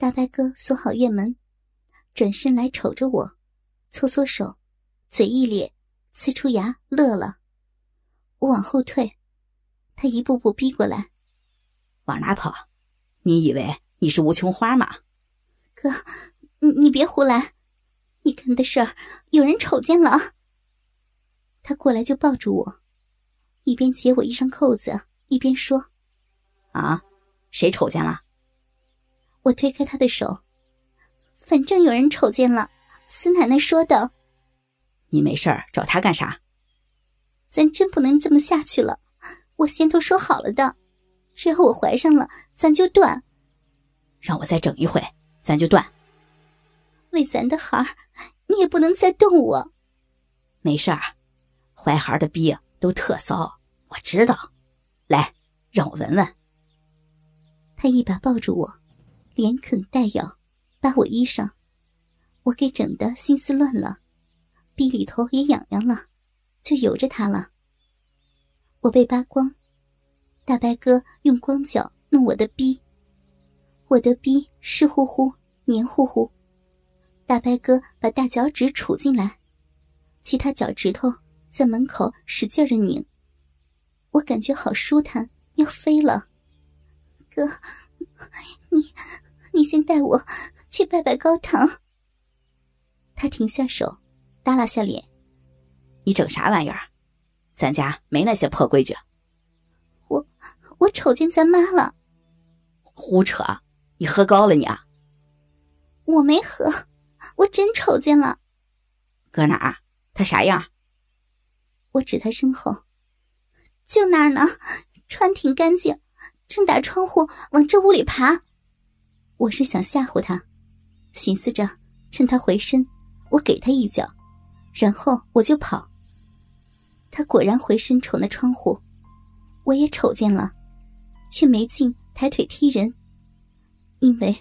大白哥锁好院门，转身来瞅着我，搓搓手，嘴一咧，呲出牙乐了。我往后退，他一步步逼过来，往哪跑？你以为你是吴琼花吗？哥，你你别胡来，你干的事儿有人瞅见了。他过来就抱住我，一边解我衣裳扣子，一边说：“啊，谁瞅见了？”我推开他的手，反正有人瞅见了。司奶奶说的。你没事儿找他干啥？咱真不能这么下去了。我先都说好了的，只要我怀上了，咱就断。让我再整一回，咱就断。为咱的孩儿，你也不能再动我。没事儿，怀孩的逼都特骚，我知道。来，让我闻闻。他一把抱住我。连啃带咬，扒我衣裳，我给整的心思乱了，逼里头也痒痒了，就由着他了。我被扒光，大白哥用光脚弄我的逼，我的逼湿乎乎、黏糊糊。大白哥把大脚趾杵进来，其他脚趾头在门口使劲的拧，我感觉好舒坦，要飞了。哥，你。你先带我去拜拜高堂。他停下手，耷拉下脸。你整啥玩意儿？咱家没那些破规矩。我我瞅见咱妈了。胡扯！你喝高了你啊？我没喝，我真瞅见了。搁哪儿？他啥样？我指他身后，就那儿呢，穿挺干净，正打窗户往这屋里爬。我是想吓唬他，寻思着趁他回身，我给他一脚，然后我就跑。他果然回身瞅那窗户，我也瞅见了，却没劲抬腿踢人，因为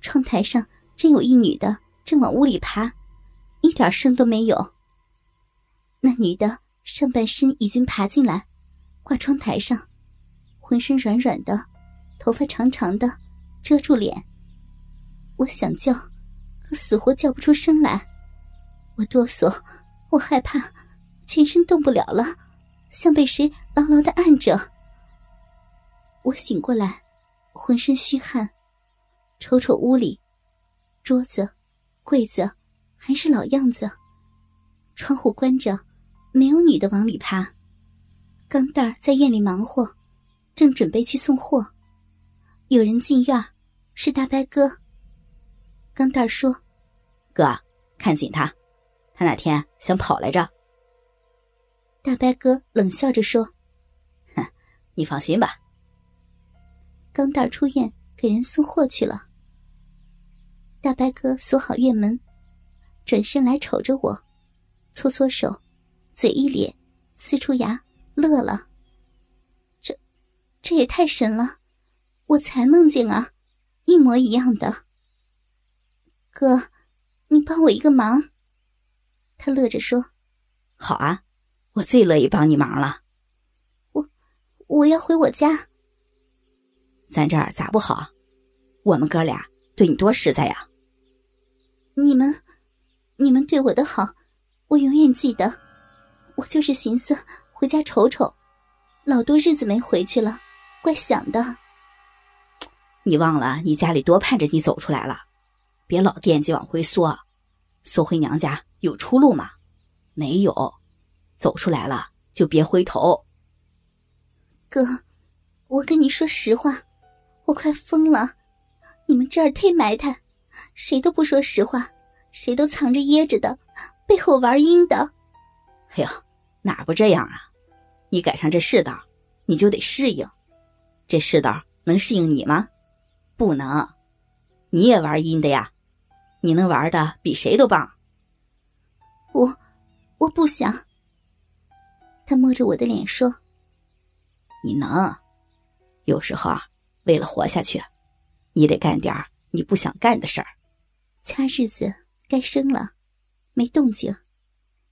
窗台上真有一女的正往屋里爬，一点声都没有。那女的上半身已经爬进来，挂窗台上，浑身软软的，头发长长的。遮住脸，我想叫，可死活叫不出声来。我哆嗦，我害怕，全身动不了了，像被谁牢牢的按着。我醒过来，浑身虚汗，瞅瞅屋里，桌子、柜子还是老样子，窗户关着，没有女的往里爬。钢蛋在院里忙活，正准备去送货，有人进院。是大白哥。钢蛋说：“哥，看紧他，他哪天想跑来着。”大白哥冷笑着说：“哼，你放心吧。”钢蛋出院给人送货去了。大白哥锁好院门，转身来瞅着我，搓搓手，嘴一咧，呲出牙乐了。这，也太神了！我才梦见啊。一模一样的，哥，你帮我一个忙。他乐着说：“好啊，我最乐意帮你忙了。”我我要回我家。咱这儿咋不好？我们哥俩对你多实在呀。你们，你们对我的好，我永远记得。我就是寻思回家瞅瞅，老多日子没回去了，怪想的。你忘了，你家里多盼着你走出来了，别老惦记往回缩，缩回娘家有出路吗？没有，走出来了就别回头。哥，我跟你说实话，我快疯了，你们这儿忒埋汰，谁都不说实话，谁都藏着掖着的，背后玩阴的。哎呦，哪不这样啊？你赶上这世道，你就得适应，这世道能适应你吗？不能，你也玩阴的呀？你能玩的比谁都棒。我，我不想。他摸着我的脸说：“你能。有时候啊，为了活下去，你得干点你不想干的事儿。掐日子该生了，没动静。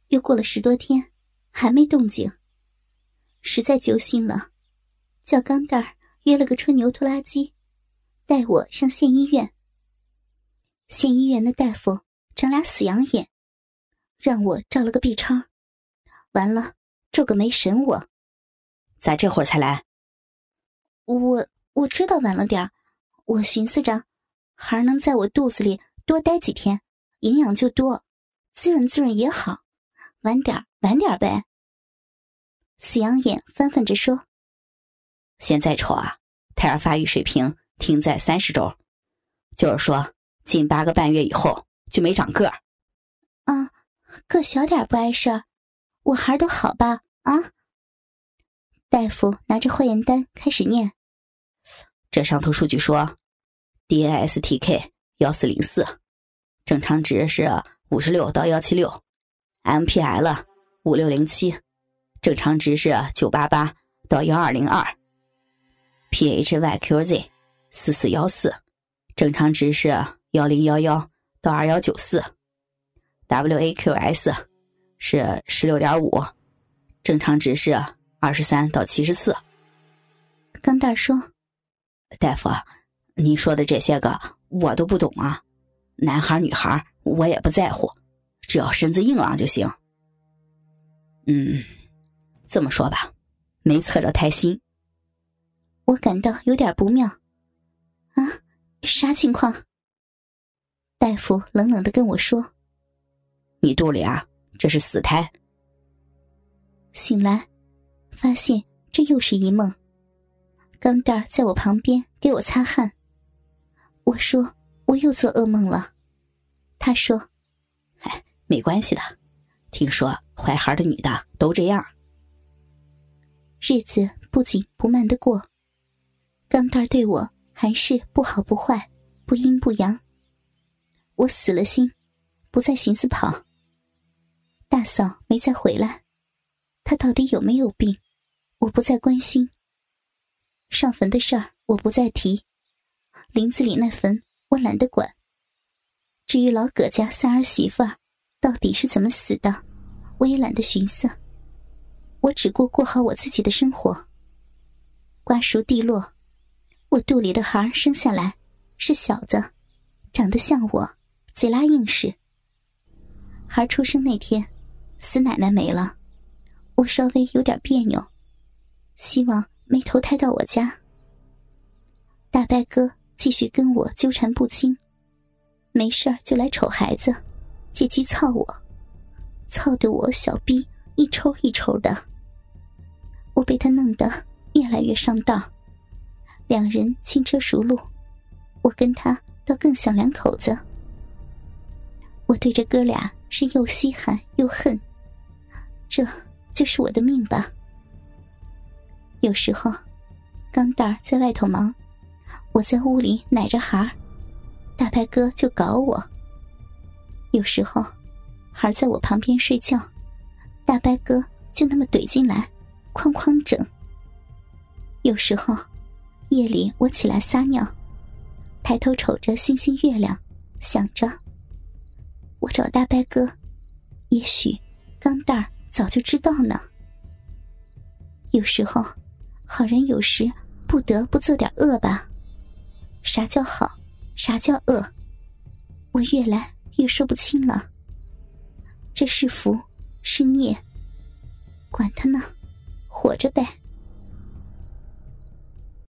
又过了十多天，还没动静。实在揪心了，叫钢蛋儿约了个吹牛拖拉机。”带我上县医院，县医院的大夫长俩死羊眼，让我照了个 B 超，完了皱个眉审我。咋这会儿才来？我我知道晚了点儿，我寻思着，孩儿能在我肚子里多待几天，营养就多，滋润滋润也好。晚点儿晚点儿呗。死羊眼翻翻着说：“现在瞅啊，胎儿发育水平停在三十周，就是说近八个半月以后就没长个儿。啊，个小点不碍事儿，我孩儿都好吧？啊？”大夫拿着化验单开始念。这上头数据说，DASTK 幺四零四，正常值是五十六到幺七六；MPL 五六零七，正常值是九八八到幺二零二；PHYQZ 四四幺四，正常值是幺零幺幺到二幺九四；WAQS 是十六点五，正常值是。二十三到七十四，钢蛋说：“大夫，您说的这些个我都不懂啊，男孩女孩我也不在乎，只要身子硬朗就行。”嗯，这么说吧，没测着胎心。我感到有点不妙，啊，啥情况？大夫冷冷的跟我说：“你肚里啊，这是死胎。”醒来。发现这又是一梦。钢蛋儿在我旁边给我擦汗。我说我又做噩梦了。他说：“哎，没关系的，听说怀孩的女的都这样。”日子不紧不慢的过，钢蛋对我还是不好不坏，不阴不阳。我死了心，不再寻思跑。大嫂没再回来。她到底有没有病？我不再关心。上坟的事儿我不再提，林子里那坟我懒得管。至于老葛家三儿媳妇儿到底是怎么死的，我也懒得寻思。我只顾过好我自己的生活。瓜熟蒂落，我肚里的孩儿生下来是小子，长得像我，贼拉硬实。孩出生那天，死奶奶没了。我稍微有点别扭，希望没投胎到我家。大伯哥继续跟我纠缠不清，没事就来瞅孩子，借机操我，操得我小逼一抽一抽的。我被他弄得越来越上道，两人轻车熟路，我跟他倒更像两口子。我对这哥俩是又稀罕又恨，这。就是我的命吧。有时候，钢蛋儿在外头忙，我在屋里奶着孩儿，大白哥就搞我。有时候，孩儿在我旁边睡觉，大白哥就那么怼进来，哐哐整。有时候，夜里我起来撒尿，抬头瞅着星星月亮，想着我找大白哥，也许钢蛋儿。早就知道呢。有时候，好人有时不得不做点恶吧。啥叫好，啥叫恶，我越来越说不清了。这是福是孽，管他呢，活着呗。